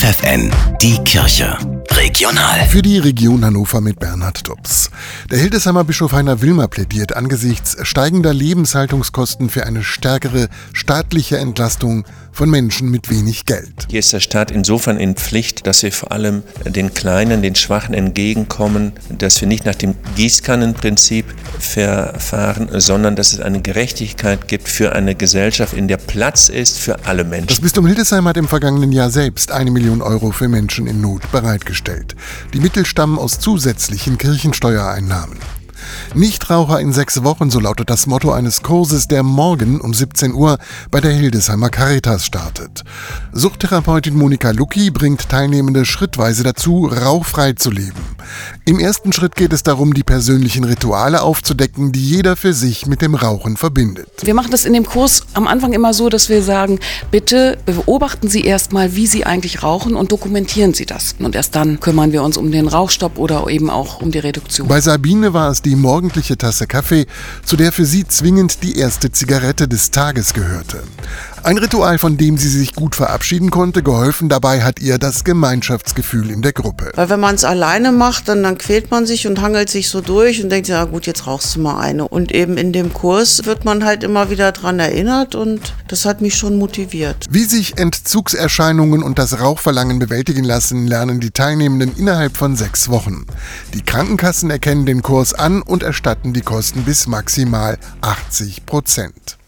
FFN, die Kirche. Regional. Für die Region Hannover mit Bernhard Dubs. Der Hildesheimer Bischof Heiner Wilmer plädiert angesichts steigender Lebenshaltungskosten für eine stärkere staatliche Entlastung von Menschen mit wenig Geld. Hier ist der Staat insofern in Pflicht, dass wir vor allem den Kleinen, den Schwachen entgegenkommen, dass wir nicht nach dem Gießkannenprinzip verfahren, sondern dass es eine Gerechtigkeit gibt für eine Gesellschaft, in der Platz ist für alle Menschen. Das Bistum Hildesheim hat im vergangenen Jahr selbst eine Million Euro für Menschen in Not bereitgestellt. Die Mittel stammen aus zusätzlichen Kirchensteuereinnahmen. Nichtraucher in sechs Wochen, so lautet das Motto eines Kurses, der morgen um 17 Uhr bei der Hildesheimer Caritas startet. Suchttherapeutin Monika Lucki bringt Teilnehmende schrittweise dazu, rauchfrei zu leben. Im ersten Schritt geht es darum, die persönlichen Rituale aufzudecken, die jeder für sich mit dem Rauchen verbindet. Wir machen das in dem Kurs am Anfang immer so, dass wir sagen, bitte beobachten Sie erstmal, wie Sie eigentlich rauchen und dokumentieren Sie das. Und erst dann kümmern wir uns um den Rauchstopp oder eben auch um die Reduktion. Bei Sabine war es die morgendliche Tasse Kaffee, zu der für sie zwingend die erste Zigarette des Tages gehörte. Ein Ritual, von dem sie sich gut verabschieden konnte, geholfen dabei hat ihr das Gemeinschaftsgefühl in der Gruppe. Weil wenn man es alleine macht, dann, dann quält man sich und hangelt sich so durch und denkt, ja gut, jetzt rauchst du mal eine. Und eben in dem Kurs wird man halt immer wieder dran erinnert und das hat mich schon motiviert. Wie sich Entzugserscheinungen und das Rauchverlangen bewältigen lassen, lernen die Teilnehmenden innerhalb von sechs Wochen. Die Krankenkassen erkennen den Kurs an und erstatten die Kosten bis maximal 80 Prozent.